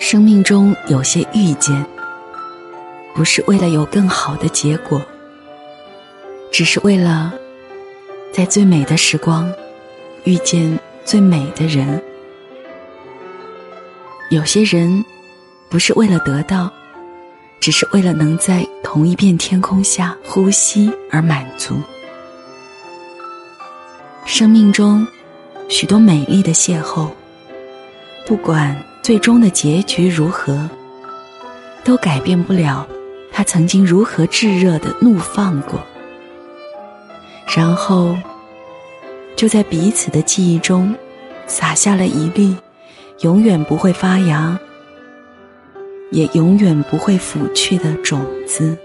生命中有些遇见，不是为了有更好的结果，只是为了在最美的时光遇见最美的人。有些人不是为了得到，只是为了能在同一片天空下呼吸而满足。生命中许多美丽的邂逅，不管。最终的结局如何，都改变不了他曾经如何炙热的怒放过。然后，就在彼此的记忆中，撒下了一粒永远不会发芽，也永远不会腐去的种子。